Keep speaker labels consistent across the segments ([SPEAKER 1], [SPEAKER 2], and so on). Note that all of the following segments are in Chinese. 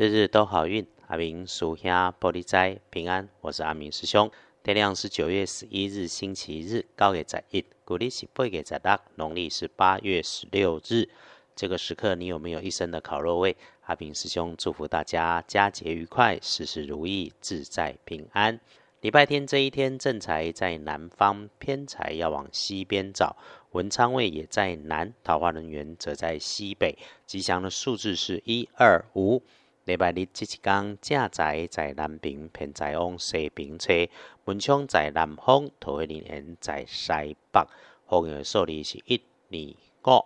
[SPEAKER 1] 日日都好运，阿明属下玻璃斋平安。我是阿明师兄。天亮是九月十一日星期日，高给在一，古历是八月在六，农历是八月十六日。这个时刻，你有没有一身的烤肉味？阿明师兄祝福大家佳节愉快，事事如意，自在平安。礼拜天这一天，正财在南方，偏财要往西边找。文昌位也在南，桃花人员则在西北。吉祥的数字是一二五。礼拜日即一天，正财在南边，偏财往西边车；文昌在南方，桃花人缘在西北。好运的数字是一、二、五。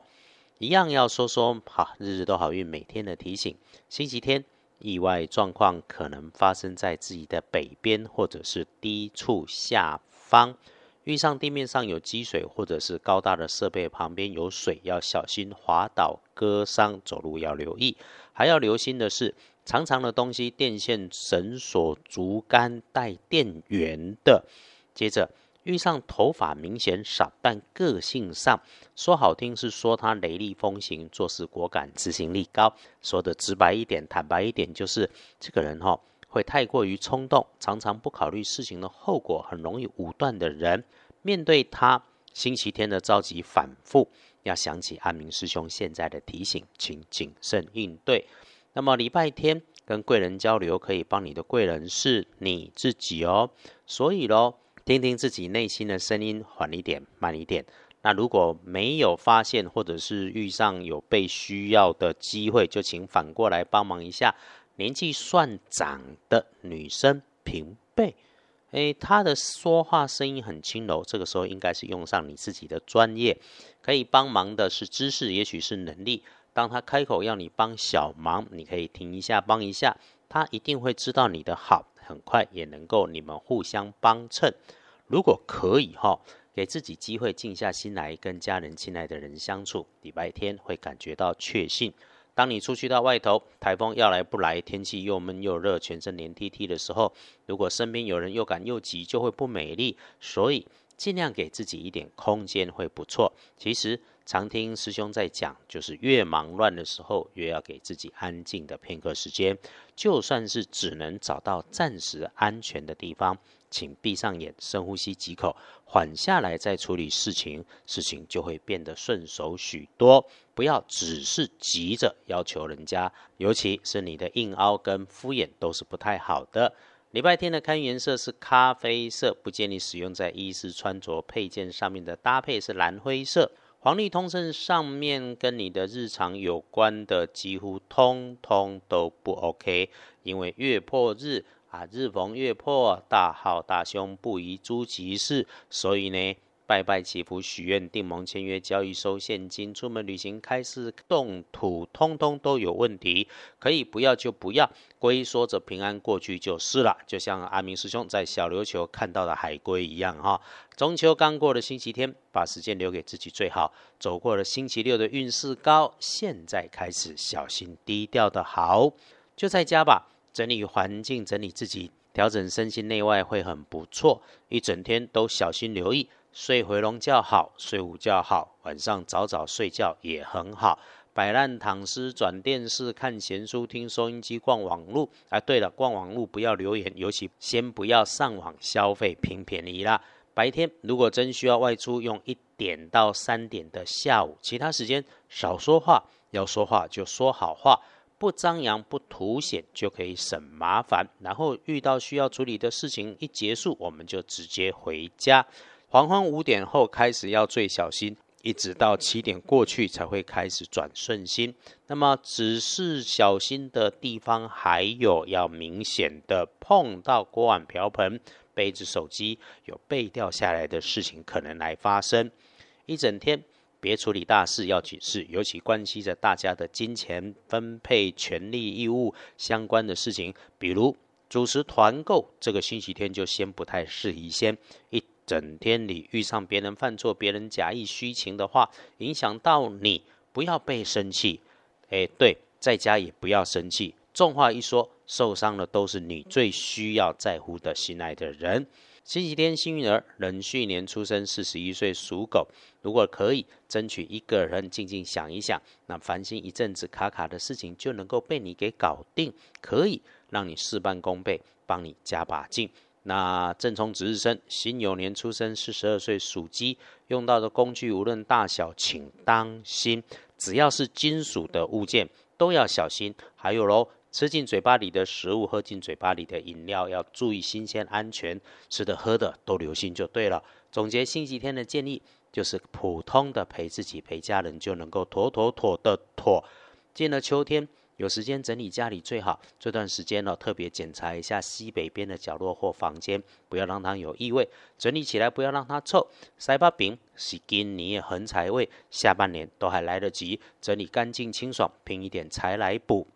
[SPEAKER 1] 一样要说说好，日日都好运，每天的提醒。星期天，意外状况可能发生在自己的北边或者是低处下方。遇上地面上有积水，或者是高大的设备旁边有水，要小心滑倒割伤。走路要留意，还要留心的是。长长的东西，电线、绳索、竹竿带电源的。接着遇上头发明显少，但个性上说好听是说他雷厉风行，做事果敢，执行力高。说的直白一点、坦白一点，就是这个人哈会太过于冲动，常常不考虑事情的后果，很容易武断的人。面对他星期天的着急反复，要想起阿明师兄现在的提醒，请谨慎应对。那么礼拜天跟贵人交流，可以帮你的贵人是你自己哦。所以咯，听听自己内心的声音，缓一点，慢一点。那如果没有发现，或者是遇上有被需要的机会，就请反过来帮忙一下。年纪算长的女生平辈，诶，她的说话声音很轻柔，这个时候应该是用上你自己的专业，可以帮忙的是知识，也许是能力。当他开口要你帮小忙，你可以停一下，帮一下，他一定会知道你的好，很快也能够你们互相帮衬。如果可以哈，给自己机会静下心来跟家人、亲爱的人相处，礼拜天会感觉到确信。当你出去到外头，台风要来不来，天气又闷又热，全身黏 T T 的时候，如果身边有人又赶又急，就会不美丽。所以尽量给自己一点空间会不错。其实。常听师兄在讲，就是越忙乱的时候，越要给自己安静的片刻时间。就算是只能找到暂时安全的地方，请闭上眼，深呼吸几口，缓下来再处理事情，事情就会变得顺手许多。不要只是急着要求人家，尤其是你的硬凹跟敷衍都是不太好的。礼拜天的看颜色是咖啡色，不建议使用在衣饰穿着配件上面的搭配是蓝灰色。黄历通胜上面跟你的日常有关的几乎通通都不 OK，因为月破日啊，日逢月破，大好大凶，不宜诸吉事，所以呢。拜拜祈福许愿订盟签约交易收现金出门旅行开市动土通通都有问题，可以不要就不要，龟缩着平安过去就是了。就像阿明师兄在小琉球看到的海龟一样哈。中秋刚过的星期天，把时间留给自己最好。走过了星期六的运势高，现在开始小心低调的好，就在家吧，整理环境，整理自己，调整身心内外会很不错。一整天都小心留意。睡回笼觉好，睡午觉好，晚上早早睡觉也很好。摆烂躺尸、转电视、看闲书、听收音机、逛网路。啊，对了，逛网路不要留言，尤其先不要上网消费，拼便宜啦。白天如果真需要外出，用一点到三点的下午，其他时间少说话，要说话就说好话，不张扬不凸显，就可以省麻烦。然后遇到需要处理的事情一结束，我们就直接回家。黄昏五点后开始要最小心，一直到七点过去才会开始转顺心。那么，只是小心的地方还有要明显的碰到锅碗瓢盆、杯子、手机有被掉下来的事情可能来发生。一整天别处理大事要紧事，尤其关系着大家的金钱分配、权利义务相关的事情，比如主持团购，这个星期天就先不太适宜。先一。整天里遇上别人犯错，别人假意虚情的话，影响到你，不要被生气。哎，对，在家也不要生气。重话一说，受伤的都是你最需要在乎的心爱的人。星期天幸运儿，壬戌年出生，四十一岁，属狗。如果可以争取一个人静静想一想，那烦心一阵子卡卡的事情就能够被你给搞定，可以让你事半功倍，帮你加把劲。那正冲值日生，辛酉年出生，四十二岁，属鸡。用到的工具无论大小，请当心，只要是金属的物件都要小心。还有喽。吃进嘴巴里的食物，喝进嘴巴里的饮料，要注意新鲜安全。吃的喝的都留心就对了。总结星期天的建议，就是普通的陪自己、陪家人就能够妥妥妥的妥。进了秋天，有时间整理家里最好。这段时间呢，特别检查一下西北边的角落或房间，不要让它有异味。整理起来不要让它臭。塞把饼洗今年横财位，下半年都还来得及。整理干净清爽，拼一点财来补。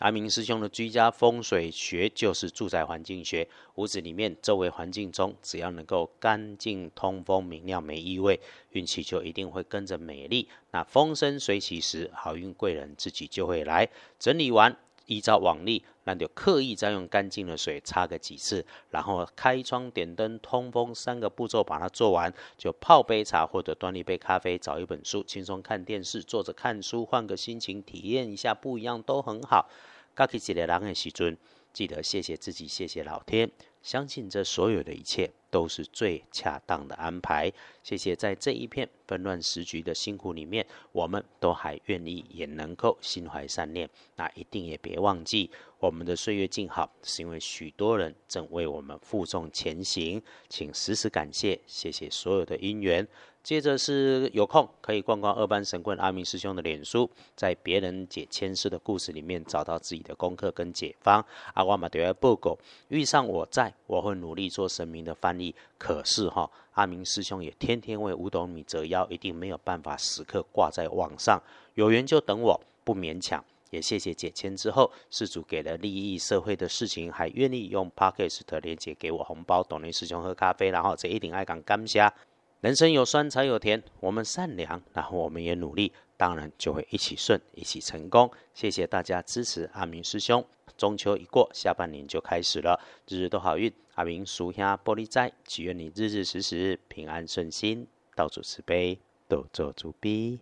[SPEAKER 1] 阿明师兄的居家风水学就是住宅环境学，屋子里面周围环境中，只要能够干净、通风、明亮、没异味，运气就一定会跟着美丽。那风生水起时，好运贵人自己就会来。整理完。依照往例，那就刻意再用干净的水擦个几次，然后开窗、点灯、通风三个步骤把它做完，就泡杯茶或者端一杯咖啡，找一本书，轻松看电视，坐着看书，换个心情，体验一下不一样都很好。嘎起几个人的时尊，记得谢谢自己，谢谢老天，相信这所有的一切都是最恰当的安排。谢谢在这一片纷乱时局的辛苦里面，我们都还愿意也能够心怀善念。那一定也别忘记，我们的岁月静好，是因为许多人正为我们负重前行。请时时感谢，谢谢所有的因缘。接着是有空可以逛逛二班神棍阿明师兄的脸书，在别人解签诗的故事里面找到自己的功课跟解方。阿瓦马德尔布狗遇上我在，我会努力做神明的翻译。可是哈，阿明师兄也天天为五斗米折腰，一定没有办法时刻挂在网上。有缘就等我，不勉强。也谢谢解签之后，事主给了利益社会的事情，还愿意用 Pocket 的链接给我红包，董林师兄喝咖啡，然后这一定爱讲干虾。人生有酸才有甜，我们善良，然后我们也努力，当然就会一起顺，一起成功。谢谢大家支持阿明师兄。中秋一过，下半年就开始了，日日都好运。阿明属下玻璃斋，祈愿你日日时时平安顺心，到处慈悲，多做主逼。